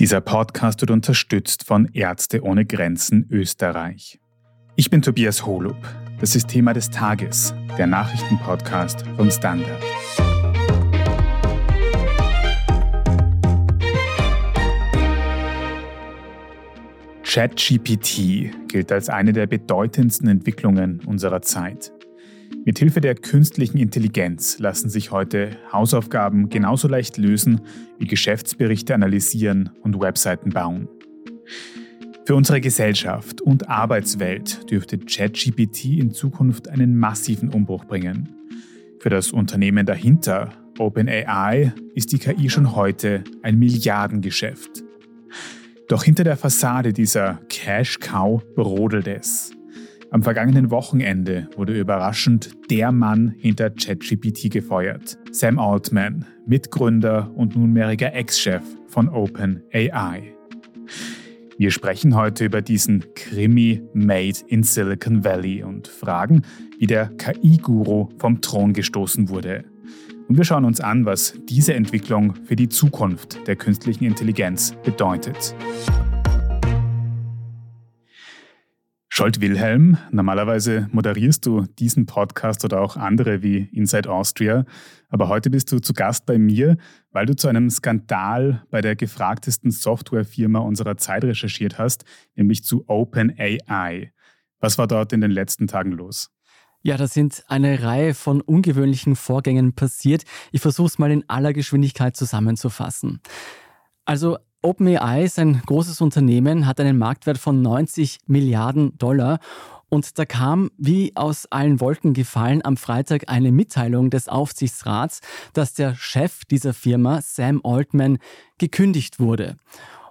Dieser Podcast wird unterstützt von Ärzte ohne Grenzen Österreich. Ich bin Tobias Holub. Das ist Thema des Tages, der Nachrichtenpodcast vom Standard. ChatGPT gilt als eine der bedeutendsten Entwicklungen unserer Zeit. Mithilfe der künstlichen Intelligenz lassen sich heute Hausaufgaben genauso leicht lösen wie Geschäftsberichte analysieren und Webseiten bauen. Für unsere Gesellschaft und Arbeitswelt dürfte ChatGPT in Zukunft einen massiven Umbruch bringen. Für das Unternehmen dahinter, OpenAI, ist die KI schon heute ein Milliardengeschäft. Doch hinter der Fassade dieser Cash Cow brodelt es. Am vergangenen Wochenende wurde überraschend der Mann hinter ChatGPT gefeuert. Sam Altman, Mitgründer und nunmehriger Ex-Chef von OpenAI. Wir sprechen heute über diesen Krimi Made in Silicon Valley und fragen, wie der KI-Guru vom Thron gestoßen wurde. Und wir schauen uns an, was diese Entwicklung für die Zukunft der künstlichen Intelligenz bedeutet. Scholt Wilhelm, normalerweise moderierst du diesen Podcast oder auch andere wie Inside Austria, aber heute bist du zu Gast bei mir, weil du zu einem Skandal bei der gefragtesten Softwarefirma unserer Zeit recherchiert hast, nämlich zu OpenAI. Was war dort in den letzten Tagen los? Ja, da sind eine Reihe von ungewöhnlichen Vorgängen passiert. Ich versuche es mal in aller Geschwindigkeit zusammenzufassen. Also OpenAI ist ein großes Unternehmen, hat einen Marktwert von 90 Milliarden Dollar. Und da kam, wie aus allen Wolken gefallen, am Freitag eine Mitteilung des Aufsichtsrats, dass der Chef dieser Firma, Sam Altman, gekündigt wurde.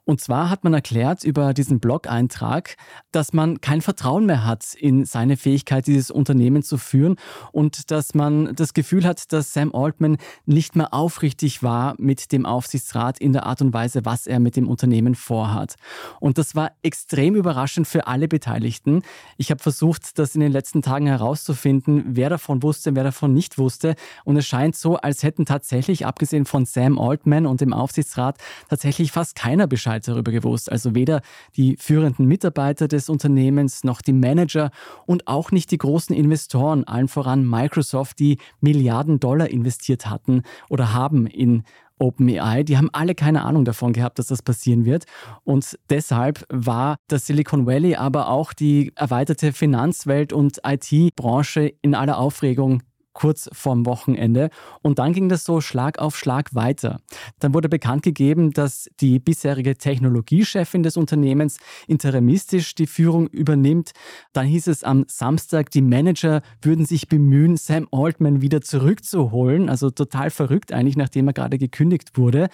Und zwar hat man erklärt über diesen Blog-Eintrag, dass man kein Vertrauen mehr hat in seine Fähigkeit, dieses Unternehmen zu führen und dass man das Gefühl hat, dass Sam Altman nicht mehr aufrichtig war mit dem Aufsichtsrat in der Art und Weise, was er mit dem Unternehmen vorhat. Und das war extrem überraschend für alle Beteiligten. Ich habe versucht, das in den letzten Tagen herauszufinden, wer davon wusste, wer davon nicht wusste. Und es scheint so, als hätten tatsächlich, abgesehen von Sam Altman und dem Aufsichtsrat, tatsächlich fast keiner Bescheid Bescheid darüber gewusst. Also weder die führenden Mitarbeiter des Unternehmens noch die Manager und auch nicht die großen Investoren, allen voran Microsoft, die Milliarden Dollar investiert hatten oder haben in OpenAI, die haben alle keine Ahnung davon gehabt, dass das passieren wird. Und deshalb war das Silicon Valley, aber auch die erweiterte Finanzwelt und IT-Branche in aller Aufregung kurz vorm Wochenende. Und dann ging das so Schlag auf Schlag weiter. Dann wurde bekannt gegeben, dass die bisherige Technologiechefin des Unternehmens interimistisch die Führung übernimmt. Dann hieß es am Samstag, die Manager würden sich bemühen, Sam Altman wieder zurückzuholen. Also total verrückt eigentlich, nachdem er gerade gekündigt wurde.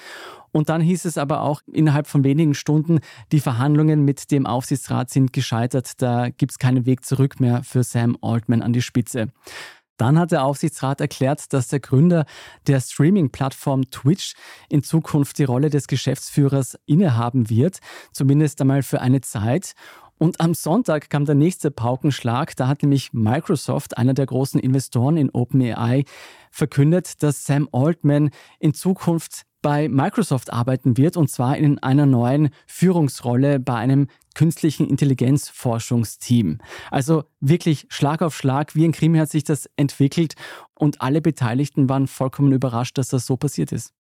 Und dann hieß es aber auch innerhalb von wenigen Stunden, die Verhandlungen mit dem Aufsichtsrat sind gescheitert. Da gibt es keinen Weg zurück mehr für Sam Altman an die Spitze. Dann hat der Aufsichtsrat erklärt, dass der Gründer der Streaming-Plattform Twitch in Zukunft die Rolle des Geschäftsführers innehaben wird, zumindest einmal für eine Zeit. Und am Sonntag kam der nächste Paukenschlag. Da hat nämlich Microsoft, einer der großen Investoren in OpenAI, verkündet, dass Sam Altman in Zukunft bei Microsoft arbeiten wird und zwar in einer neuen Führungsrolle bei einem künstlichen Intelligenzforschungsteam. Also wirklich Schlag auf Schlag, wie ein Krimi hat sich das entwickelt und alle Beteiligten waren vollkommen überrascht, dass das so passiert ist.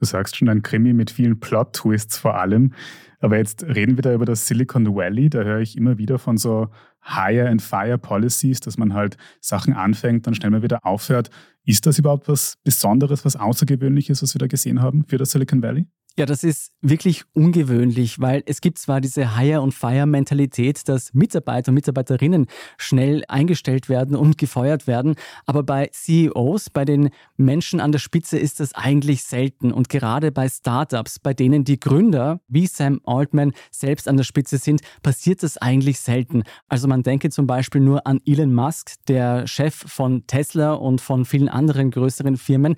Du sagst schon ein Krimi mit vielen Plot-Twists vor allem. Aber jetzt reden wir da über das Silicon Valley. Da höre ich immer wieder von so Hire and Fire Policies, dass man halt Sachen anfängt, dann schnell mal wieder aufhört. Ist das überhaupt was Besonderes, was Außergewöhnliches, was wir da gesehen haben für das Silicon Valley? Ja, das ist wirklich ungewöhnlich, weil es gibt zwar diese Hire- und Fire-Mentalität, dass Mitarbeiter und Mitarbeiterinnen schnell eingestellt werden und gefeuert werden, aber bei CEOs, bei den Menschen an der Spitze ist das eigentlich selten. Und gerade bei Startups, bei denen die Gründer wie Sam Altman selbst an der Spitze sind, passiert das eigentlich selten. Also man denke zum Beispiel nur an Elon Musk, der Chef von Tesla und von vielen anderen größeren Firmen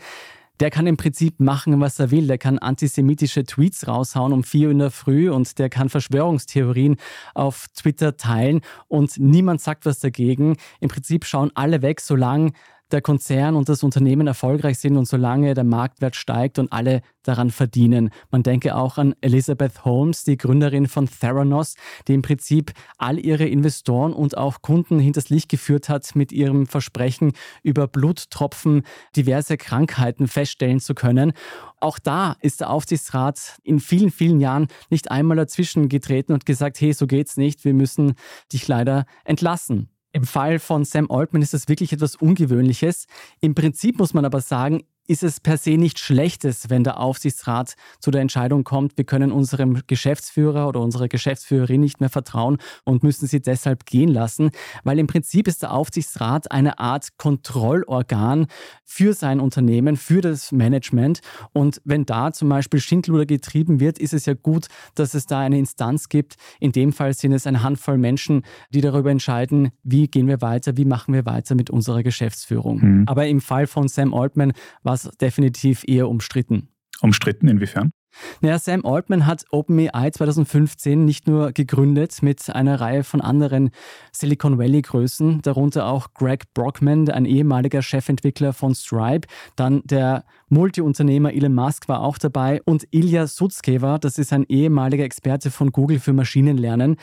der kann im Prinzip machen, was er will. Der kann antisemitische Tweets raushauen um 4 Uhr in der Früh und der kann Verschwörungstheorien auf Twitter teilen und niemand sagt was dagegen. Im Prinzip schauen alle weg, solange der Konzern und das Unternehmen erfolgreich sind und solange der Marktwert steigt und alle daran verdienen. Man denke auch an Elizabeth Holmes, die Gründerin von Theranos, die im Prinzip all ihre Investoren und auch Kunden hinters Licht geführt hat mit ihrem Versprechen, über Bluttropfen diverse Krankheiten feststellen zu können. Auch da ist der Aufsichtsrat in vielen, vielen Jahren nicht einmal dazwischen getreten und gesagt, hey, so geht's nicht, wir müssen dich leider entlassen. Im Fall von Sam Altman ist das wirklich etwas Ungewöhnliches. Im Prinzip muss man aber sagen, ist es per se nicht Schlechtes, wenn der Aufsichtsrat zu der Entscheidung kommt, wir können unserem Geschäftsführer oder unserer Geschäftsführerin nicht mehr vertrauen und müssen sie deshalb gehen lassen, weil im Prinzip ist der Aufsichtsrat eine Art Kontrollorgan für sein Unternehmen, für das Management. Und wenn da zum Beispiel Schindluder getrieben wird, ist es ja gut, dass es da eine Instanz gibt. In dem Fall sind es eine Handvoll Menschen, die darüber entscheiden, wie gehen wir weiter, wie machen wir weiter mit unserer Geschäftsführung. Mhm. Aber im Fall von Sam Altman war es definitiv eher umstritten. Umstritten inwiefern? Naja, Sam Altman hat OpenAI 2015 nicht nur gegründet mit einer Reihe von anderen Silicon Valley-Größen, darunter auch Greg Brockman, ein ehemaliger Chefentwickler von Stripe, dann der Multiunternehmer Elon Musk war auch dabei und Ilya Sutskever, das ist ein ehemaliger Experte von Google für Maschinenlernen.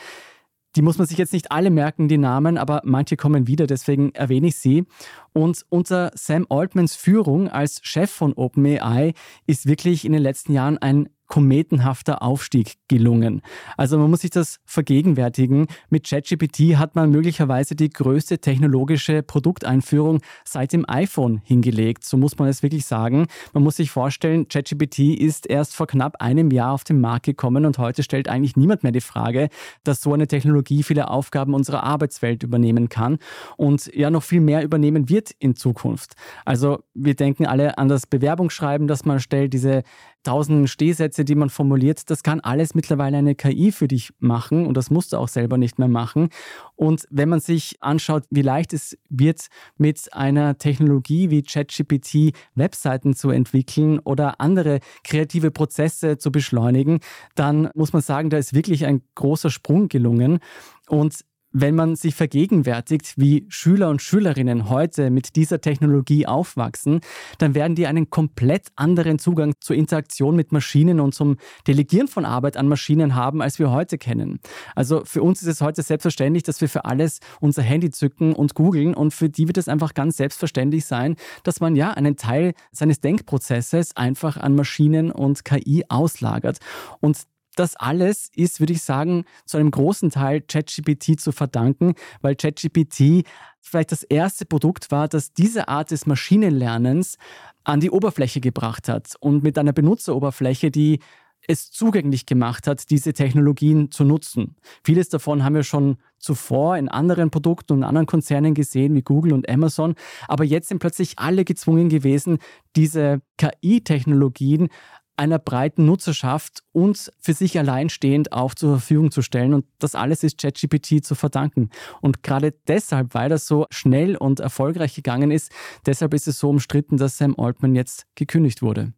Die muss man sich jetzt nicht alle merken, die Namen, aber manche kommen wieder, deswegen erwähne ich sie. Und unter Sam Altmans Führung als Chef von OpenAI ist wirklich in den letzten Jahren ein kometenhafter Aufstieg gelungen. Also man muss sich das vergegenwärtigen. Mit ChatGPT hat man möglicherweise die größte technologische Produkteinführung seit dem iPhone hingelegt. So muss man es wirklich sagen. Man muss sich vorstellen, ChatGPT ist erst vor knapp einem Jahr auf den Markt gekommen und heute stellt eigentlich niemand mehr die Frage, dass so eine Technologie viele Aufgaben unserer Arbeitswelt übernehmen kann und ja noch viel mehr übernehmen wird in Zukunft. Also wir denken alle an das Bewerbungsschreiben, das man stellt, diese tausenden Stehsätze, die man formuliert, das kann alles mittlerweile eine KI für dich machen und das musst du auch selber nicht mehr machen. Und wenn man sich anschaut, wie leicht es wird, mit einer Technologie wie ChatGPT Webseiten zu entwickeln oder andere kreative Prozesse zu beschleunigen, dann muss man sagen, da ist wirklich ein großer Sprung gelungen. Und wenn man sich vergegenwärtigt, wie Schüler und Schülerinnen heute mit dieser Technologie aufwachsen, dann werden die einen komplett anderen Zugang zur Interaktion mit Maschinen und zum Delegieren von Arbeit an Maschinen haben, als wir heute kennen. Also für uns ist es heute selbstverständlich, dass wir für alles unser Handy zücken und googeln und für die wird es einfach ganz selbstverständlich sein, dass man ja einen Teil seines Denkprozesses einfach an Maschinen und KI auslagert. Und das alles ist, würde ich sagen, zu einem großen Teil ChatGPT zu verdanken, weil ChatGPT vielleicht das erste Produkt war, das diese Art des Maschinenlernens an die Oberfläche gebracht hat und mit einer Benutzeroberfläche, die es zugänglich gemacht hat, diese Technologien zu nutzen. Vieles davon haben wir schon zuvor in anderen Produkten und anderen Konzernen gesehen, wie Google und Amazon. Aber jetzt sind plötzlich alle gezwungen gewesen, diese KI-Technologien einer breiten Nutzerschaft und für sich alleinstehend auch zur Verfügung zu stellen. Und das alles ist ChatGPT zu verdanken. Und gerade deshalb, weil das so schnell und erfolgreich gegangen ist, deshalb ist es so umstritten, dass Sam Altman jetzt gekündigt wurde.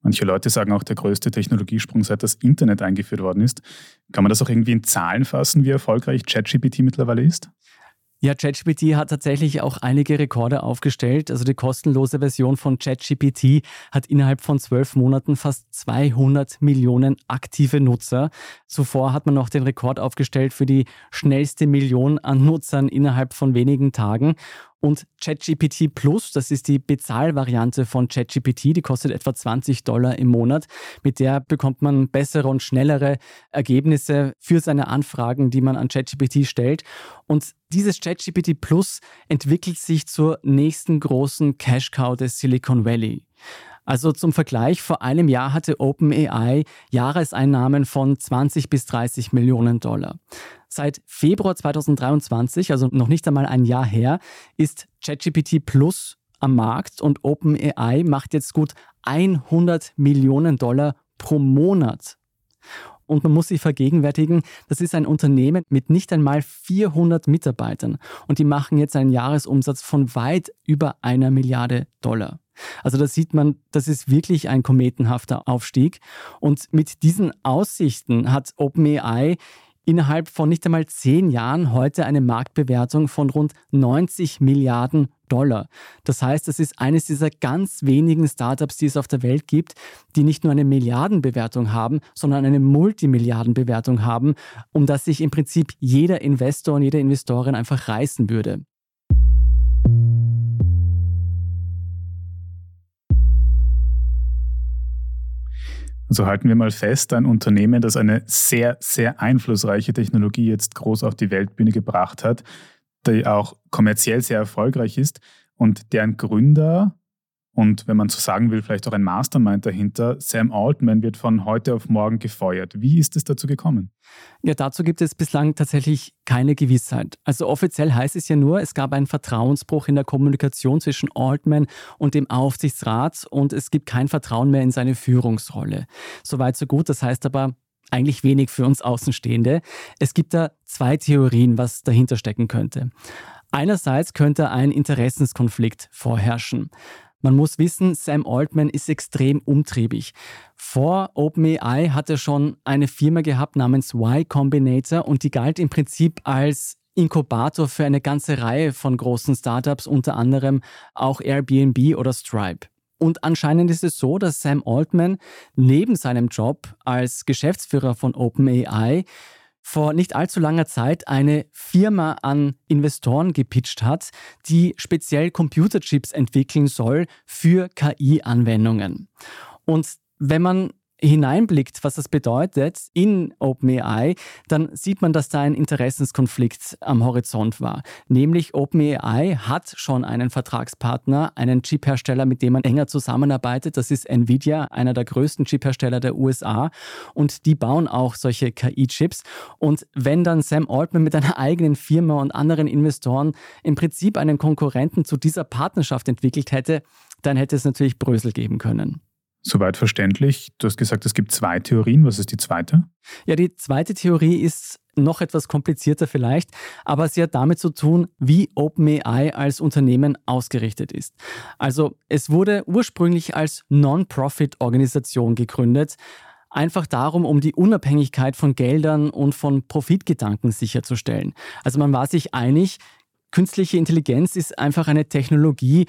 Manche Leute sagen auch, der größte Technologiesprung, seit das Internet eingeführt worden ist. Kann man das auch irgendwie in Zahlen fassen, wie erfolgreich ChatGPT mittlerweile ist? Ja, ChatGPT hat tatsächlich auch einige Rekorde aufgestellt. Also die kostenlose Version von ChatGPT hat innerhalb von zwölf Monaten fast 200 Millionen aktive Nutzer. Zuvor hat man noch den Rekord aufgestellt für die schnellste Million an Nutzern innerhalb von wenigen Tagen. Und ChatGPT Plus, das ist die Bezahlvariante von ChatGPT, die kostet etwa 20 Dollar im Monat. Mit der bekommt man bessere und schnellere Ergebnisse für seine Anfragen, die man an ChatGPT stellt. Und dieses ChatGPT Plus entwickelt sich zur nächsten großen Cash-Cow des Silicon Valley. Also zum Vergleich, vor einem Jahr hatte OpenAI Jahreseinnahmen von 20 bis 30 Millionen Dollar. Seit Februar 2023, also noch nicht einmal ein Jahr her, ist ChatGPT Plus am Markt und OpenAI macht jetzt gut 100 Millionen Dollar pro Monat. Und man muss sich vergegenwärtigen, das ist ein Unternehmen mit nicht einmal 400 Mitarbeitern und die machen jetzt einen Jahresumsatz von weit über einer Milliarde Dollar. Also da sieht man, das ist wirklich ein kometenhafter Aufstieg. Und mit diesen Aussichten hat OpenAI innerhalb von nicht einmal zehn Jahren heute eine Marktbewertung von rund 90 Milliarden Dollar. Das heißt, es ist eines dieser ganz wenigen Startups, die es auf der Welt gibt, die nicht nur eine Milliardenbewertung haben, sondern eine Multimilliardenbewertung haben, um das sich im Prinzip jeder Investor und jede Investorin einfach reißen würde. Also halten wir mal fest, ein Unternehmen, das eine sehr, sehr einflussreiche Technologie jetzt groß auf die Weltbühne gebracht hat, die auch kommerziell sehr erfolgreich ist und deren Gründer und wenn man so sagen will, vielleicht auch ein Mastermind dahinter. Sam Altman wird von heute auf morgen gefeuert. Wie ist es dazu gekommen? Ja, dazu gibt es bislang tatsächlich keine Gewissheit. Also offiziell heißt es ja nur, es gab einen Vertrauensbruch in der Kommunikation zwischen Altman und dem Aufsichtsrat und es gibt kein Vertrauen mehr in seine Führungsrolle. Soweit so gut. Das heißt aber, eigentlich wenig für uns Außenstehende. Es gibt da zwei Theorien, was dahinter stecken könnte. Einerseits könnte ein Interessenskonflikt vorherrschen. Man muss wissen, Sam Altman ist extrem umtriebig. Vor OpenAI hat er schon eine Firma gehabt namens Y Combinator und die galt im Prinzip als Inkubator für eine ganze Reihe von großen Startups, unter anderem auch Airbnb oder Stripe. Und anscheinend ist es so, dass Sam Altman neben seinem Job als Geschäftsführer von OpenAI vor nicht allzu langer Zeit eine Firma an Investoren gepitcht hat, die speziell Computerchips entwickeln soll für KI-Anwendungen. Und wenn man hineinblickt, was das bedeutet in OpenAI, dann sieht man, dass da ein Interessenskonflikt am Horizont war. Nämlich OpenAI hat schon einen Vertragspartner, einen Chiphersteller, mit dem man enger zusammenarbeitet. Das ist Nvidia, einer der größten Chiphersteller der USA. Und die bauen auch solche KI-Chips. Und wenn dann Sam Altman mit einer eigenen Firma und anderen Investoren im Prinzip einen Konkurrenten zu dieser Partnerschaft entwickelt hätte, dann hätte es natürlich Brösel geben können. Soweit verständlich. Du hast gesagt, es gibt zwei Theorien. Was ist die zweite? Ja, die zweite Theorie ist noch etwas komplizierter vielleicht, aber sie hat damit zu tun, wie OpenAI als Unternehmen ausgerichtet ist. Also es wurde ursprünglich als Non-Profit-Organisation gegründet, einfach darum, um die Unabhängigkeit von Geldern und von Profitgedanken sicherzustellen. Also man war sich einig, künstliche Intelligenz ist einfach eine Technologie,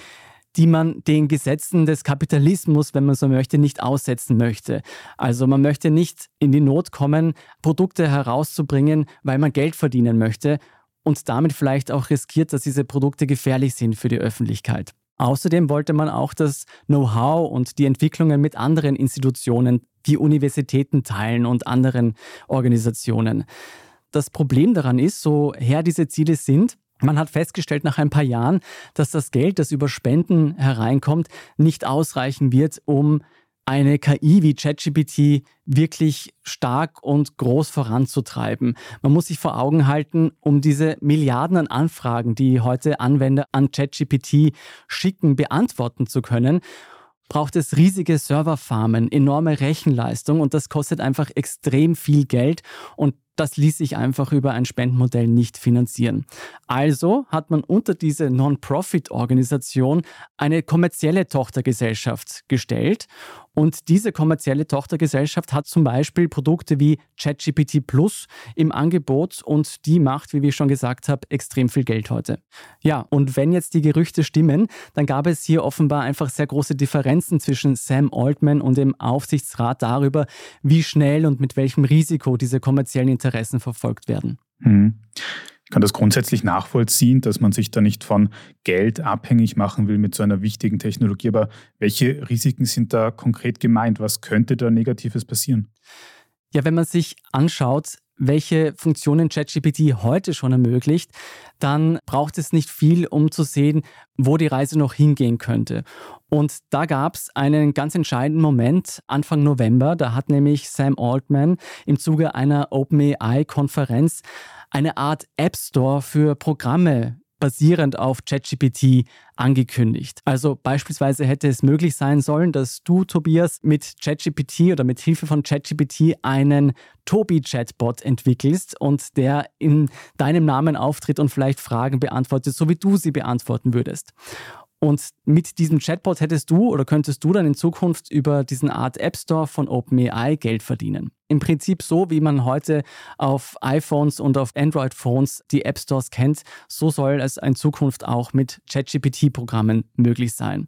die man den Gesetzen des Kapitalismus, wenn man so möchte, nicht aussetzen möchte. Also man möchte nicht in die Not kommen, Produkte herauszubringen, weil man Geld verdienen möchte und damit vielleicht auch riskiert, dass diese Produkte gefährlich sind für die Öffentlichkeit. Außerdem wollte man auch das Know-how und die Entwicklungen mit anderen Institutionen, wie Universitäten teilen und anderen Organisationen. Das Problem daran ist, so her diese Ziele sind, man hat festgestellt nach ein paar Jahren, dass das Geld, das über Spenden hereinkommt, nicht ausreichen wird, um eine KI wie ChatGPT wirklich stark und groß voranzutreiben. Man muss sich vor Augen halten, um diese Milliarden an Anfragen, die heute Anwender an ChatGPT schicken, beantworten zu können, braucht es riesige Serverfarmen, enorme Rechenleistung und das kostet einfach extrem viel Geld und das ließ sich einfach über ein Spendenmodell nicht finanzieren. Also hat man unter diese Non-Profit-Organisation eine kommerzielle Tochtergesellschaft gestellt. Und diese kommerzielle Tochtergesellschaft hat zum Beispiel Produkte wie ChatGPT Plus im Angebot und die macht, wie ich schon gesagt habe, extrem viel Geld heute. Ja, und wenn jetzt die Gerüchte stimmen, dann gab es hier offenbar einfach sehr große Differenzen zwischen Sam Altman und dem Aufsichtsrat darüber, wie schnell und mit welchem Risiko diese kommerziellen Interessen Interessen verfolgt werden. Hm. Ich kann das grundsätzlich nachvollziehen, dass man sich da nicht von Geld abhängig machen will mit so einer wichtigen Technologie. Aber welche Risiken sind da konkret gemeint? Was könnte da Negatives passieren? Ja, wenn man sich anschaut, welche Funktionen ChatGPT heute schon ermöglicht, dann braucht es nicht viel, um zu sehen, wo die Reise noch hingehen könnte. Und da gab es einen ganz entscheidenden Moment Anfang November. Da hat nämlich Sam Altman im Zuge einer OpenAI-Konferenz eine Art App Store für Programme basierend auf ChatGPT angekündigt. Also beispielsweise hätte es möglich sein sollen, dass du, Tobias, mit ChatGPT oder mit Hilfe von ChatGPT einen Tobi-Chatbot entwickelst und der in deinem Namen auftritt und vielleicht Fragen beantwortet, so wie du sie beantworten würdest. Und mit diesem Chatbot hättest du oder könntest du dann in Zukunft über diesen Art App Store von OpenAI Geld verdienen. Im Prinzip so, wie man heute auf iPhones und auf Android-Phones die App Stores kennt, so soll es in Zukunft auch mit ChatGPT-Programmen möglich sein.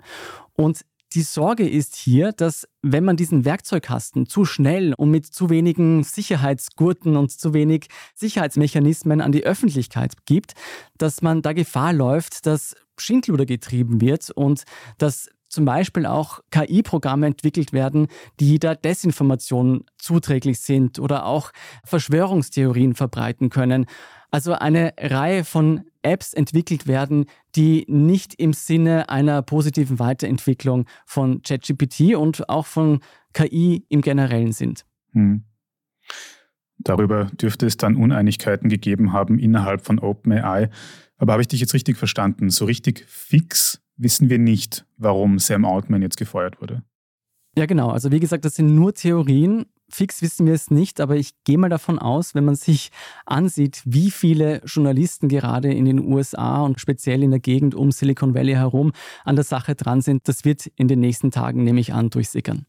Und die Sorge ist hier, dass wenn man diesen Werkzeugkasten zu schnell und mit zu wenigen Sicherheitsgurten und zu wenig Sicherheitsmechanismen an die Öffentlichkeit gibt, dass man da Gefahr läuft, dass Schindluder getrieben wird und dass zum Beispiel auch KI-Programme entwickelt werden, die der Desinformation zuträglich sind oder auch Verschwörungstheorien verbreiten können. Also eine Reihe von Apps entwickelt werden, die nicht im Sinne einer positiven Weiterentwicklung von ChatGPT und auch von KI im Generellen sind. Hm. Darüber dürfte es dann Uneinigkeiten gegeben haben innerhalb von OpenAI. Aber habe ich dich jetzt richtig verstanden? So richtig fix wissen wir nicht, warum Sam Altman jetzt gefeuert wurde. Ja, genau. Also wie gesagt, das sind nur Theorien. Fix wissen wir es nicht, aber ich gehe mal davon aus, wenn man sich ansieht, wie viele Journalisten gerade in den USA und speziell in der Gegend um Silicon Valley herum an der Sache dran sind, das wird in den nächsten Tagen, nehme ich an, durchsickern.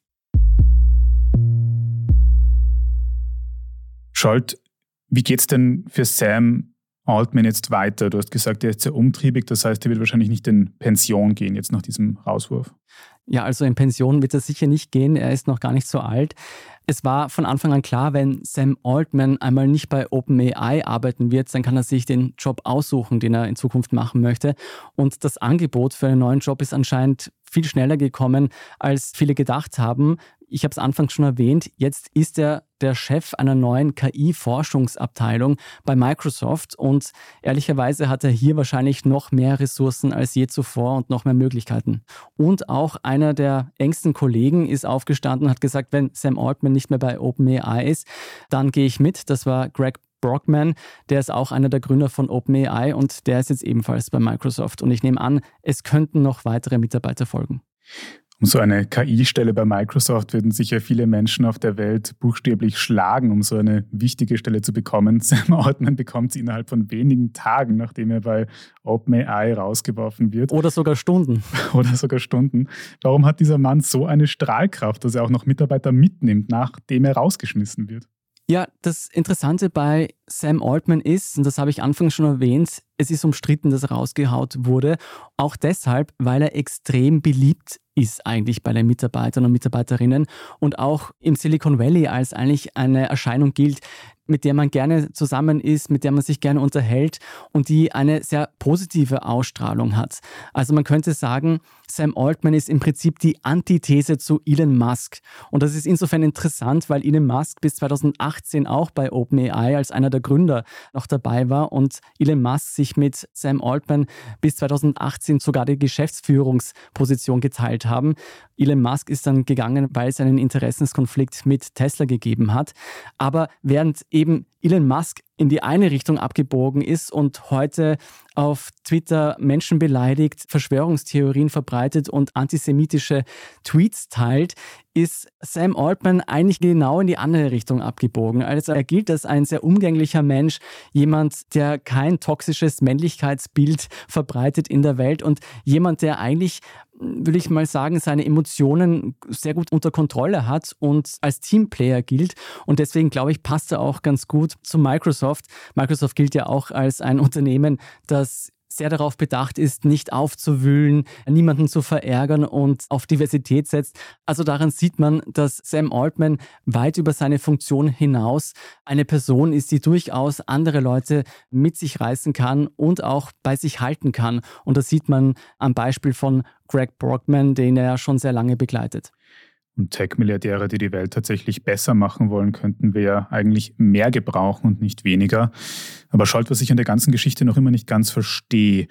Scholt, wie geht's denn für Sam Altman jetzt weiter? Du hast gesagt, er ist sehr umtriebig, das heißt, er wird wahrscheinlich nicht in Pension gehen jetzt nach diesem Rauswurf. Ja, also in Pension wird er sicher nicht gehen, er ist noch gar nicht so alt. Es war von Anfang an klar, wenn Sam Altman einmal nicht bei OpenAI arbeiten wird, dann kann er sich den Job aussuchen, den er in Zukunft machen möchte. Und das Angebot für einen neuen Job ist anscheinend viel schneller gekommen, als viele gedacht haben. Ich habe es anfangs schon erwähnt, jetzt ist er der Chef einer neuen KI-Forschungsabteilung bei Microsoft und ehrlicherweise hat er hier wahrscheinlich noch mehr Ressourcen als je zuvor und noch mehr Möglichkeiten. Und auch einer der engsten Kollegen ist aufgestanden und hat gesagt, wenn Sam Altman nicht mehr bei OpenAI ist, dann gehe ich mit. Das war Greg Brockman, der ist auch einer der Gründer von OpenAI und der ist jetzt ebenfalls bei Microsoft. Und ich nehme an, es könnten noch weitere Mitarbeiter folgen. Um so eine KI-Stelle bei Microsoft würden sicher viele Menschen auf der Welt buchstäblich schlagen, um so eine wichtige Stelle zu bekommen. Sam Altman bekommt sie innerhalb von wenigen Tagen, nachdem er bei OpenAI rausgeworfen wird. Oder sogar Stunden. Oder sogar Stunden. Warum hat dieser Mann so eine Strahlkraft, dass er auch noch Mitarbeiter mitnimmt, nachdem er rausgeschmissen wird? Ja, das Interessante bei Sam Altman ist, und das habe ich anfangs schon erwähnt, es ist umstritten, dass er rausgehaut wurde. Auch deshalb, weil er extrem beliebt ist eigentlich bei den Mitarbeitern und Mitarbeiterinnen und auch im Silicon Valley als eigentlich eine Erscheinung gilt, mit der man gerne zusammen ist, mit der man sich gerne unterhält und die eine sehr positive Ausstrahlung hat. Also man könnte sagen, Sam Altman ist im Prinzip die Antithese zu Elon Musk. Und das ist insofern interessant, weil Elon Musk bis 2018 auch bei OpenAI als einer der Gründer noch dabei war und Elon Musk sich mit Sam Altman bis 2018 sogar die Geschäftsführungsposition geteilt haben. Elon Musk ist dann gegangen, weil es einen Interessenskonflikt mit Tesla gegeben hat. Aber während eben Elon Musk in die eine Richtung abgebogen ist und heute auf Twitter Menschen beleidigt, Verschwörungstheorien verbreitet und antisemitische Tweets teilt, ist Sam Altman eigentlich genau in die andere Richtung abgebogen. Also er gilt als ein sehr umgänglicher Mensch, jemand, der kein toxisches Männlichkeitsbild verbreitet in der Welt und jemand, der eigentlich würde ich mal sagen, seine Emotionen sehr gut unter Kontrolle hat und als Teamplayer gilt. Und deswegen glaube ich, passt er auch ganz gut zu Microsoft. Microsoft gilt ja auch als ein Unternehmen, das sehr darauf bedacht ist, nicht aufzuwühlen, niemanden zu verärgern und auf Diversität setzt. Also daran sieht man, dass Sam Altman weit über seine Funktion hinaus eine Person ist, die durchaus andere Leute mit sich reißen kann und auch bei sich halten kann. Und das sieht man am Beispiel von Greg Brockman, den er schon sehr lange begleitet und Tech-Milliardäre, die die Welt tatsächlich besser machen wollen, könnten wir ja eigentlich mehr gebrauchen und nicht weniger. Aber schaut, was ich an der ganzen Geschichte noch immer nicht ganz verstehe.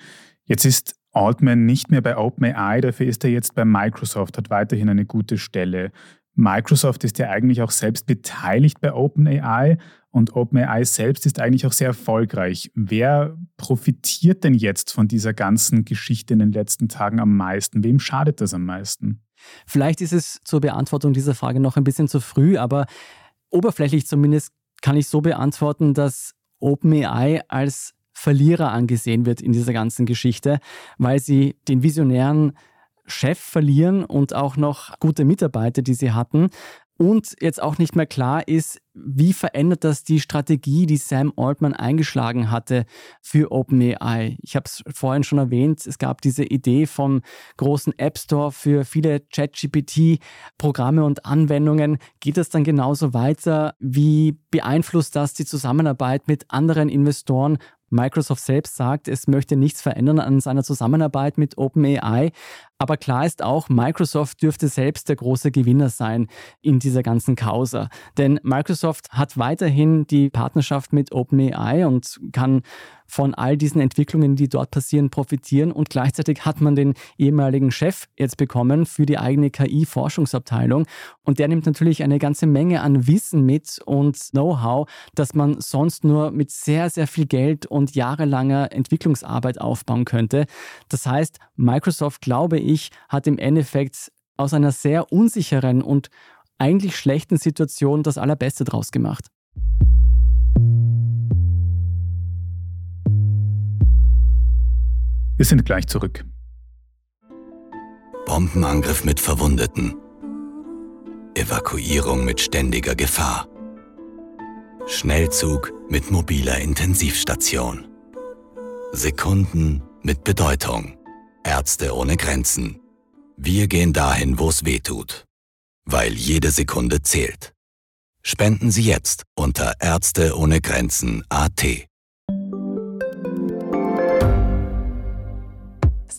Jetzt ist Altman nicht mehr bei OpenAI, dafür ist er jetzt bei Microsoft, hat weiterhin eine gute Stelle. Microsoft ist ja eigentlich auch selbst beteiligt bei OpenAI und OpenAI selbst ist eigentlich auch sehr erfolgreich. Wer profitiert denn jetzt von dieser ganzen Geschichte in den letzten Tagen am meisten? Wem schadet das am meisten? Vielleicht ist es zur Beantwortung dieser Frage noch ein bisschen zu früh, aber oberflächlich zumindest kann ich so beantworten, dass OpenAI als Verlierer angesehen wird in dieser ganzen Geschichte, weil sie den visionären Chef verlieren und auch noch gute Mitarbeiter, die sie hatten und jetzt auch nicht mehr klar ist, wie verändert das die Strategie, die Sam Altman eingeschlagen hatte für OpenAI. Ich habe es vorhin schon erwähnt, es gab diese Idee vom großen App Store für viele ChatGPT-Programme und Anwendungen. Geht das dann genauso weiter? Wie beeinflusst das die Zusammenarbeit mit anderen Investoren? Microsoft selbst sagt, es möchte nichts verändern an seiner Zusammenarbeit mit OpenAI. Aber klar ist auch, Microsoft dürfte selbst der große Gewinner sein in dieser ganzen Causa. Denn Microsoft hat weiterhin die Partnerschaft mit OpenAI und kann von all diesen Entwicklungen, die dort passieren, profitieren. Und gleichzeitig hat man den ehemaligen Chef jetzt bekommen für die eigene KI-Forschungsabteilung. Und der nimmt natürlich eine ganze Menge an Wissen mit und Know-how, das man sonst nur mit sehr, sehr viel Geld und jahrelanger Entwicklungsarbeit aufbauen könnte. Das heißt, Microsoft, glaube ich, hat im Endeffekt aus einer sehr unsicheren und eigentlich schlechten Situation das Allerbeste draus gemacht. Wir sind gleich zurück. Bombenangriff mit Verwundeten. Evakuierung mit ständiger Gefahr. Schnellzug mit mobiler Intensivstation. Sekunden mit Bedeutung. Ärzte ohne Grenzen. Wir gehen dahin, wo es weh tut. Weil jede Sekunde zählt. Spenden Sie jetzt unter Ärzte ohne Grenzen AT.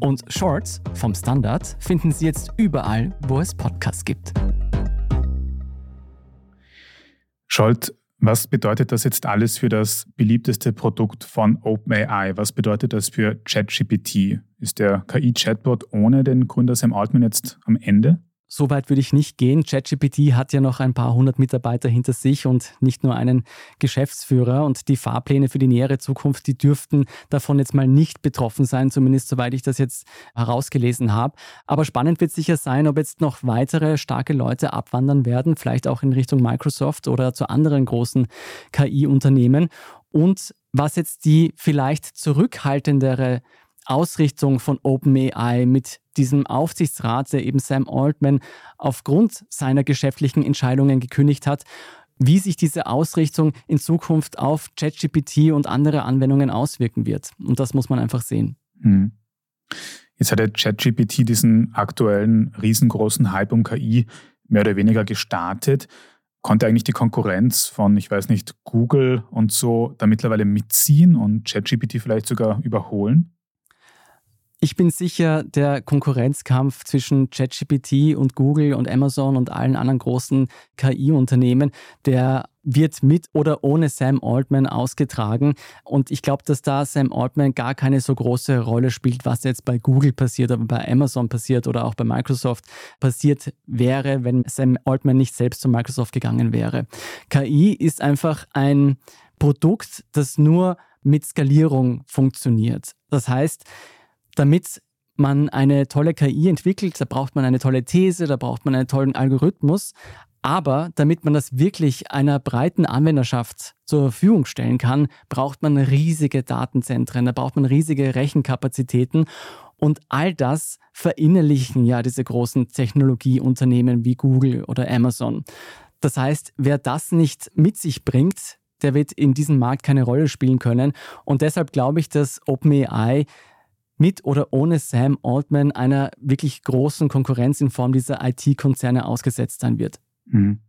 Und Shorts vom Standard finden Sie jetzt überall, wo es Podcasts gibt. Scholt, was bedeutet das jetzt alles für das beliebteste Produkt von OpenAI? Was bedeutet das für ChatGPT? Ist der KI-Chatbot ohne den Gründer Sam Altman jetzt am Ende? So weit würde ich nicht gehen. ChatGPT hat ja noch ein paar hundert Mitarbeiter hinter sich und nicht nur einen Geschäftsführer. Und die Fahrpläne für die nähere Zukunft, die dürften davon jetzt mal nicht betroffen sein, zumindest soweit ich das jetzt herausgelesen habe. Aber spannend wird sicher sein, ob jetzt noch weitere starke Leute abwandern werden, vielleicht auch in Richtung Microsoft oder zu anderen großen KI-Unternehmen. Und was jetzt die vielleicht zurückhaltendere Ausrichtung von OpenAI mit diesem Aufsichtsrat, der eben Sam Altman aufgrund seiner geschäftlichen Entscheidungen gekündigt hat, wie sich diese Ausrichtung in Zukunft auf ChatGPT und andere Anwendungen auswirken wird. Und das muss man einfach sehen. Hm. Jetzt hat der ChatGPT diesen aktuellen riesengroßen Hype um KI mehr oder weniger gestartet. Konnte eigentlich die Konkurrenz von, ich weiß nicht, Google und so da mittlerweile mitziehen und ChatGPT vielleicht sogar überholen? Ich bin sicher, der Konkurrenzkampf zwischen ChatGPT und Google und Amazon und allen anderen großen KI-Unternehmen, der wird mit oder ohne Sam Altman ausgetragen. Und ich glaube, dass da Sam Altman gar keine so große Rolle spielt, was jetzt bei Google passiert, aber bei Amazon passiert oder auch bei Microsoft passiert wäre, wenn Sam Altman nicht selbst zu Microsoft gegangen wäre. KI ist einfach ein Produkt, das nur mit Skalierung funktioniert. Das heißt, damit man eine tolle KI entwickelt, da braucht man eine tolle These, da braucht man einen tollen Algorithmus. Aber damit man das wirklich einer breiten Anwenderschaft zur Verfügung stellen kann, braucht man riesige Datenzentren, da braucht man riesige Rechenkapazitäten. Und all das verinnerlichen ja diese großen Technologieunternehmen wie Google oder Amazon. Das heißt, wer das nicht mit sich bringt, der wird in diesem Markt keine Rolle spielen können. Und deshalb glaube ich, dass OpenAI mit oder ohne Sam Altman einer wirklich großen Konkurrenz in Form dieser IT-Konzerne ausgesetzt sein wird. Mhm.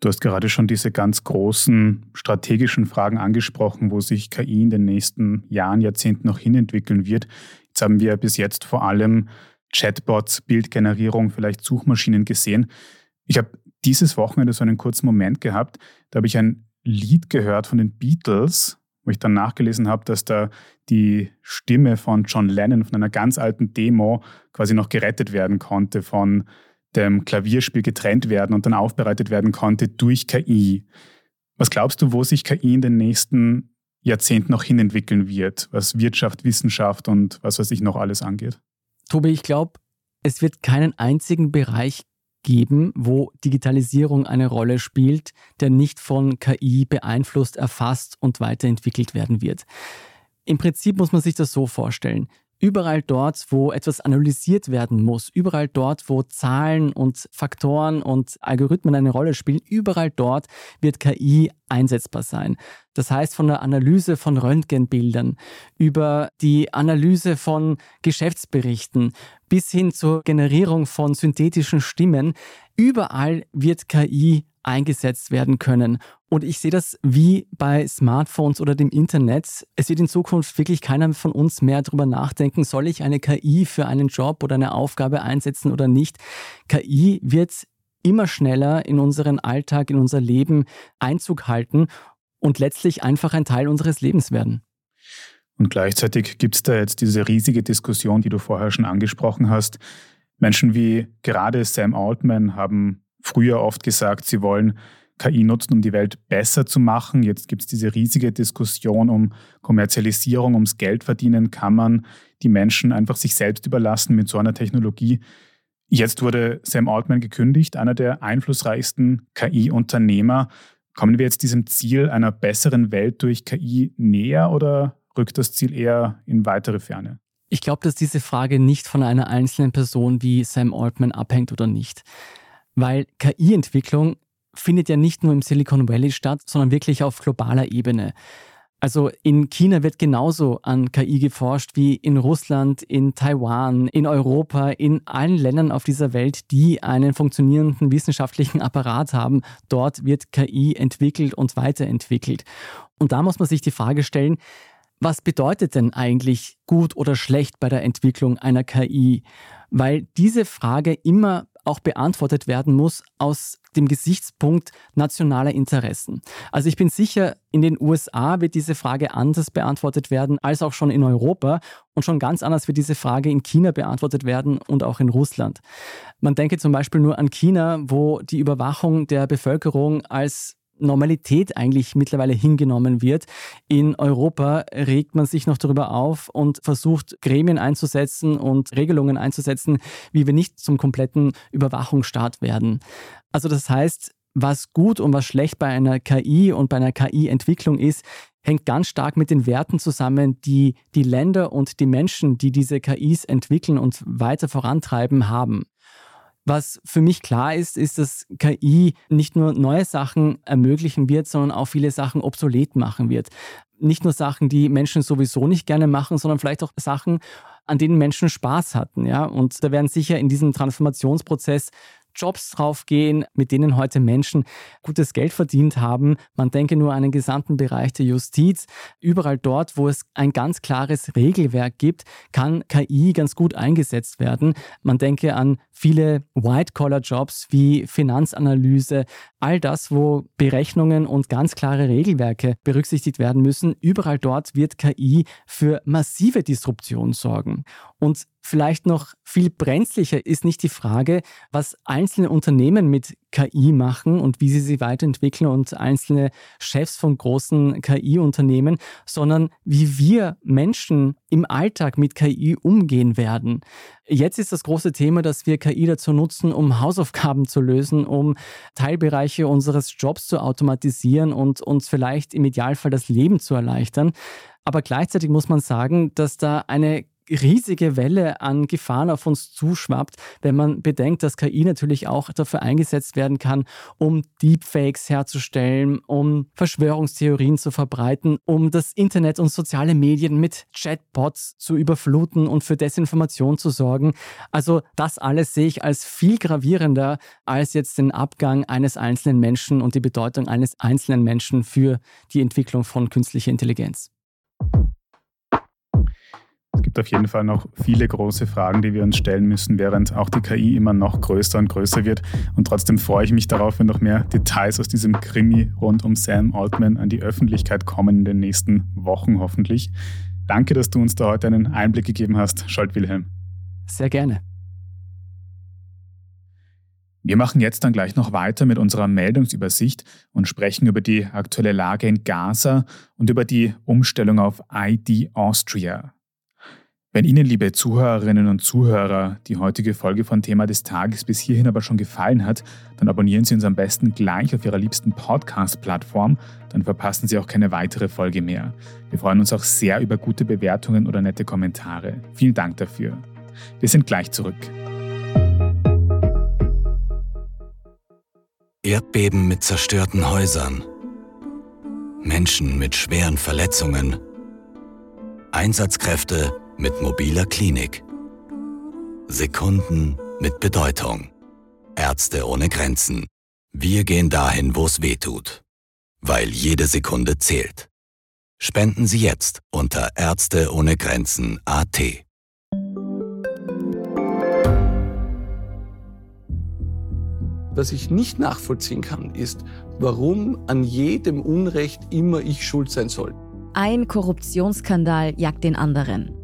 Du hast gerade schon diese ganz großen strategischen Fragen angesprochen, wo sich KI in den nächsten Jahren, Jahrzehnten noch hinentwickeln wird. Jetzt haben wir bis jetzt vor allem Chatbots, Bildgenerierung, vielleicht Suchmaschinen gesehen. Ich habe dieses Wochenende so einen kurzen Moment gehabt, da habe ich ein Lied gehört von den Beatles, wo ich dann nachgelesen habe, dass da die Stimme von John Lennon von einer ganz alten Demo quasi noch gerettet werden konnte, von dem Klavierspiel getrennt werden und dann aufbereitet werden konnte durch KI. Was glaubst du, wo sich KI in den nächsten Jahrzehnten noch hinentwickeln wird, was Wirtschaft, Wissenschaft und was weiß ich noch alles angeht? Tobi, ich glaube, es wird keinen einzigen Bereich geben, wo Digitalisierung eine Rolle spielt, der nicht von KI beeinflusst, erfasst und weiterentwickelt werden wird. Im Prinzip muss man sich das so vorstellen. Überall dort, wo etwas analysiert werden muss, überall dort, wo Zahlen und Faktoren und Algorithmen eine Rolle spielen, überall dort wird KI einsetzbar sein. Das heißt, von der Analyse von Röntgenbildern über die Analyse von Geschäftsberichten bis hin zur Generierung von synthetischen Stimmen, überall wird KI eingesetzt werden können. Und ich sehe das wie bei Smartphones oder dem Internet. Es wird in Zukunft wirklich keiner von uns mehr darüber nachdenken, soll ich eine KI für einen Job oder eine Aufgabe einsetzen oder nicht. KI wird immer schneller in unseren Alltag, in unser Leben Einzug halten und letztlich einfach ein Teil unseres Lebens werden. Und gleichzeitig gibt es da jetzt diese riesige Diskussion, die du vorher schon angesprochen hast. Menschen wie gerade Sam Altman haben früher oft gesagt, sie wollen KI nutzen, um die Welt besser zu machen. Jetzt gibt es diese riesige Diskussion um Kommerzialisierung, ums Geldverdienen. Kann man die Menschen einfach sich selbst überlassen mit so einer Technologie? Jetzt wurde Sam Altman gekündigt, einer der einflussreichsten KI-Unternehmer. Kommen wir jetzt diesem Ziel einer besseren Welt durch KI näher oder rückt das Ziel eher in weitere Ferne? Ich glaube, dass diese Frage nicht von einer einzelnen Person wie Sam Altman abhängt oder nicht weil KI-Entwicklung findet ja nicht nur im Silicon Valley statt, sondern wirklich auf globaler Ebene. Also in China wird genauso an KI geforscht wie in Russland, in Taiwan, in Europa, in allen Ländern auf dieser Welt, die einen funktionierenden wissenschaftlichen Apparat haben. Dort wird KI entwickelt und weiterentwickelt. Und da muss man sich die Frage stellen, was bedeutet denn eigentlich gut oder schlecht bei der Entwicklung einer KI? Weil diese Frage immer auch beantwortet werden muss aus dem Gesichtspunkt nationaler Interessen. Also ich bin sicher, in den USA wird diese Frage anders beantwortet werden als auch schon in Europa und schon ganz anders wird diese Frage in China beantwortet werden und auch in Russland. Man denke zum Beispiel nur an China, wo die Überwachung der Bevölkerung als Normalität eigentlich mittlerweile hingenommen wird. In Europa regt man sich noch darüber auf und versucht, Gremien einzusetzen und Regelungen einzusetzen, wie wir nicht zum kompletten Überwachungsstaat werden. Also das heißt, was gut und was schlecht bei einer KI und bei einer KI-Entwicklung ist, hängt ganz stark mit den Werten zusammen, die die Länder und die Menschen, die diese KIs entwickeln und weiter vorantreiben, haben. Was für mich klar ist, ist, dass KI nicht nur neue Sachen ermöglichen wird, sondern auch viele Sachen obsolet machen wird. Nicht nur Sachen, die Menschen sowieso nicht gerne machen, sondern vielleicht auch Sachen, an denen Menschen Spaß hatten. Ja? Und da werden sicher in diesem Transformationsprozess Jobs draufgehen, mit denen heute Menschen gutes Geld verdient haben. Man denke nur an den gesamten Bereich der Justiz. Überall dort, wo es ein ganz klares Regelwerk gibt, kann KI ganz gut eingesetzt werden. Man denke an viele White-Collar-Jobs wie Finanzanalyse, all das, wo Berechnungen und ganz klare Regelwerke berücksichtigt werden müssen. Überall dort wird KI für massive Disruption sorgen. Und vielleicht noch viel brenzlicher ist nicht die Frage, was einzelne Unternehmen mit KI machen und wie sie sie weiterentwickeln und einzelne Chefs von großen KI-Unternehmen, sondern wie wir Menschen im Alltag mit KI umgehen werden. Jetzt ist das große Thema, dass wir KI dazu nutzen, um Hausaufgaben zu lösen, um Teilbereiche unseres Jobs zu automatisieren und uns vielleicht im Idealfall das Leben zu erleichtern. Aber gleichzeitig muss man sagen, dass da eine riesige Welle an Gefahren auf uns zuschwappt, wenn man bedenkt, dass KI natürlich auch dafür eingesetzt werden kann, um Deepfakes herzustellen, um Verschwörungstheorien zu verbreiten, um das Internet und soziale Medien mit Chatbots zu überfluten und für Desinformation zu sorgen. Also das alles sehe ich als viel gravierender als jetzt den Abgang eines einzelnen Menschen und die Bedeutung eines einzelnen Menschen für die Entwicklung von künstlicher Intelligenz. Es gibt auf jeden Fall noch viele große Fragen, die wir uns stellen müssen, während auch die KI immer noch größer und größer wird. Und trotzdem freue ich mich darauf, wenn noch mehr Details aus diesem Krimi rund um Sam Altman an die Öffentlichkeit kommen in den nächsten Wochen hoffentlich. Danke, dass du uns da heute einen Einblick gegeben hast, Scholt Wilhelm. Sehr gerne. Wir machen jetzt dann gleich noch weiter mit unserer Meldungsübersicht und sprechen über die aktuelle Lage in Gaza und über die Umstellung auf ID Austria. Wenn Ihnen, liebe Zuhörerinnen und Zuhörer, die heutige Folge von Thema des Tages bis hierhin aber schon gefallen hat, dann abonnieren Sie uns am besten gleich auf Ihrer liebsten Podcast-Plattform, dann verpassen Sie auch keine weitere Folge mehr. Wir freuen uns auch sehr über gute Bewertungen oder nette Kommentare. Vielen Dank dafür. Wir sind gleich zurück. Erdbeben mit zerstörten Häusern. Menschen mit schweren Verletzungen. Einsatzkräfte mit mobiler Klinik. Sekunden mit Bedeutung. Ärzte ohne Grenzen. Wir gehen dahin, wo es weh tut. Weil jede Sekunde zählt. Spenden Sie jetzt unter Ärzte ohne Grenzen AT. Was ich nicht nachvollziehen kann, ist, warum an jedem Unrecht immer ich schuld sein soll. Ein Korruptionsskandal jagt den anderen.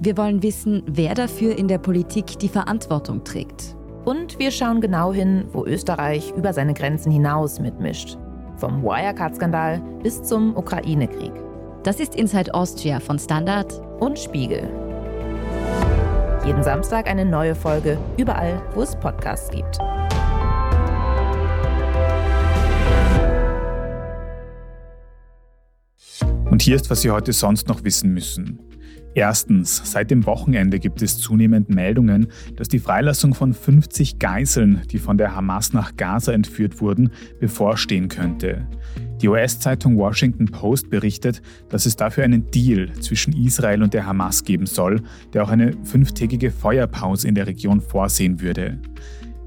Wir wollen wissen, wer dafür in der Politik die Verantwortung trägt. Und wir schauen genau hin, wo Österreich über seine Grenzen hinaus mitmischt. Vom Wirecard-Skandal bis zum Ukraine-Krieg. Das ist Inside Austria von Standard und Spiegel. Jeden Samstag eine neue Folge, überall, wo es Podcasts gibt. Und hier ist, was Sie heute sonst noch wissen müssen. Erstens, seit dem Wochenende gibt es zunehmend Meldungen, dass die Freilassung von 50 Geiseln, die von der Hamas nach Gaza entführt wurden, bevorstehen könnte. Die US-Zeitung Washington Post berichtet, dass es dafür einen Deal zwischen Israel und der Hamas geben soll, der auch eine fünftägige Feuerpause in der Region vorsehen würde.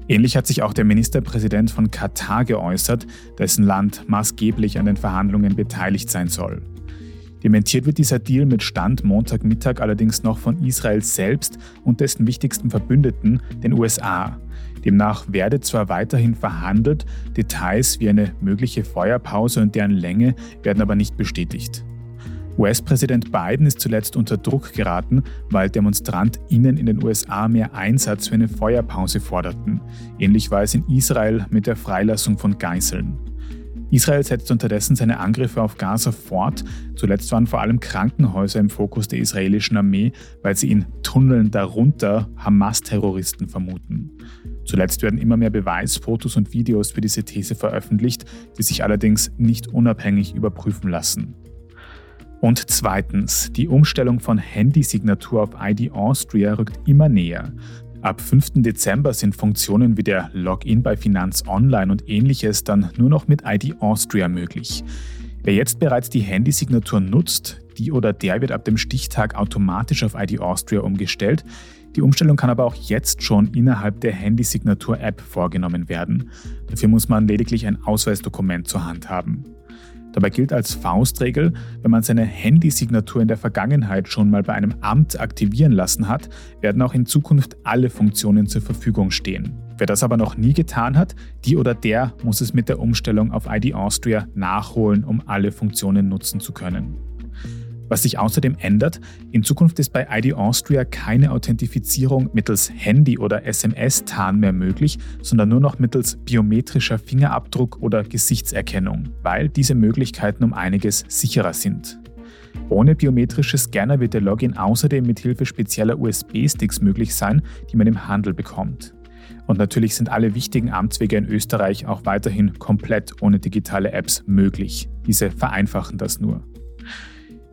Ähnlich hat sich auch der Ministerpräsident von Katar geäußert, dessen Land maßgeblich an den Verhandlungen beteiligt sein soll. Dementiert wird dieser Deal mit Stand Montagmittag allerdings noch von Israel selbst und dessen wichtigsten Verbündeten, den USA. Demnach werde zwar weiterhin verhandelt, Details wie eine mögliche Feuerpause und deren Länge werden aber nicht bestätigt. US-Präsident Biden ist zuletzt unter Druck geraten, weil DemonstrantInnen in den USA mehr Einsatz für eine Feuerpause forderten. Ähnlich war es in Israel mit der Freilassung von Geiseln. Israel setzt unterdessen seine Angriffe auf Gaza fort. Zuletzt waren vor allem Krankenhäuser im Fokus der israelischen Armee, weil sie in Tunneln darunter Hamas-Terroristen vermuten. Zuletzt werden immer mehr Beweisfotos und Videos für diese These veröffentlicht, die sich allerdings nicht unabhängig überprüfen lassen. Und zweitens, die Umstellung von Handysignatur auf ID Austria rückt immer näher. Ab 5. Dezember sind Funktionen wie der Login bei Finanz Online und ähnliches dann nur noch mit ID Austria möglich. Wer jetzt bereits die Handysignatur nutzt, die oder der wird ab dem Stichtag automatisch auf ID Austria umgestellt. Die Umstellung kann aber auch jetzt schon innerhalb der Handysignatur-App vorgenommen werden. Dafür muss man lediglich ein Ausweisdokument zur Hand haben. Dabei gilt als Faustregel, wenn man seine Handysignatur in der Vergangenheit schon mal bei einem Amt aktivieren lassen hat, werden auch in Zukunft alle Funktionen zur Verfügung stehen. Wer das aber noch nie getan hat, die oder der muss es mit der Umstellung auf ID Austria nachholen, um alle Funktionen nutzen zu können. Was sich außerdem ändert, in Zukunft ist bei ID Austria keine Authentifizierung mittels Handy- oder SMS-Tarn mehr möglich, sondern nur noch mittels biometrischer Fingerabdruck oder Gesichtserkennung, weil diese Möglichkeiten um einiges sicherer sind. Ohne biometrische Scanner wird der Login außerdem mit Hilfe spezieller USB-Sticks möglich sein, die man im Handel bekommt. Und natürlich sind alle wichtigen Amtswege in Österreich auch weiterhin komplett ohne digitale Apps möglich. Diese vereinfachen das nur.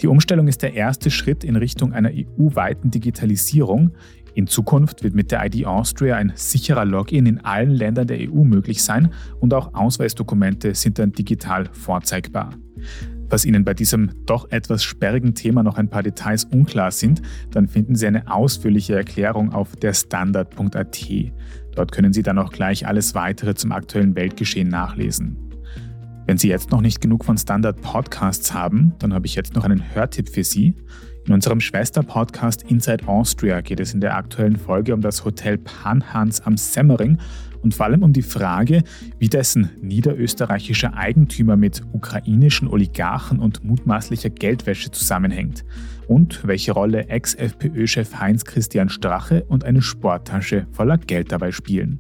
Die Umstellung ist der erste Schritt in Richtung einer EU-weiten Digitalisierung. In Zukunft wird mit der ID Austria ein sicherer Login in allen Ländern der EU möglich sein und auch Ausweisdokumente sind dann digital vorzeigbar. Falls Ihnen bei diesem doch etwas sperrigen Thema noch ein paar Details unklar sind, dann finden Sie eine ausführliche Erklärung auf derstandard.at. Dort können Sie dann auch gleich alles weitere zum aktuellen Weltgeschehen nachlesen. Wenn Sie jetzt noch nicht genug von Standard Podcasts haben, dann habe ich jetzt noch einen Hörtipp für Sie. In unserem Schwester-Podcast Inside Austria geht es in der aktuellen Folge um das Hotel Panhans am Semmering und vor allem um die Frage, wie dessen niederösterreichischer Eigentümer mit ukrainischen Oligarchen und mutmaßlicher Geldwäsche zusammenhängt und welche Rolle Ex-FPÖ-Chef Heinz-Christian Strache und eine Sporttasche voller Geld dabei spielen.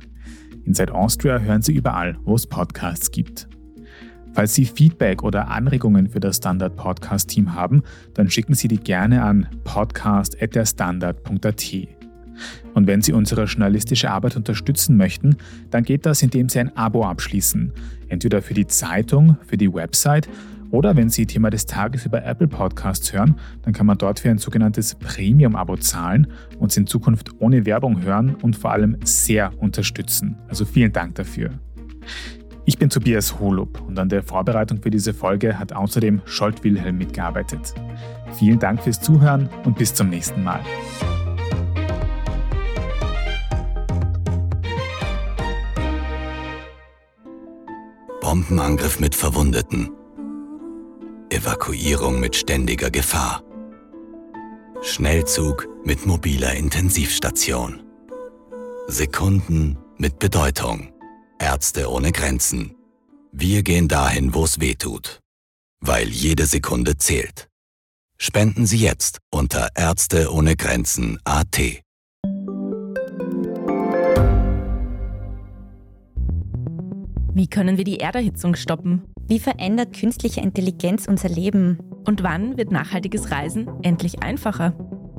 Inside Austria hören Sie überall, wo es Podcasts gibt. Falls Sie Feedback oder Anregungen für das Standard Podcast Team haben, dann schicken Sie die gerne an podcast@derstandard.at. Und wenn Sie unsere journalistische Arbeit unterstützen möchten, dann geht das, indem Sie ein Abo abschließen. Entweder für die Zeitung, für die Website oder wenn Sie Thema des Tages über Apple Podcasts hören, dann kann man dort für ein sogenanntes Premium-Abo zahlen und in Zukunft ohne Werbung hören und vor allem sehr unterstützen. Also vielen Dank dafür. Ich bin Tobias Holub und an der Vorbereitung für diese Folge hat außerdem Scholt Wilhelm mitgearbeitet. Vielen Dank fürs Zuhören und bis zum nächsten Mal. Bombenangriff mit Verwundeten. Evakuierung mit ständiger Gefahr. Schnellzug mit mobiler Intensivstation. Sekunden mit Bedeutung. Ärzte ohne Grenzen. Wir gehen dahin, wo es weh tut. Weil jede Sekunde zählt. Spenden Sie jetzt unter Ärzte ohne Grenzen AT. Wie können wir die Erderhitzung stoppen? Wie verändert künstliche Intelligenz unser Leben? Und wann wird nachhaltiges Reisen endlich einfacher?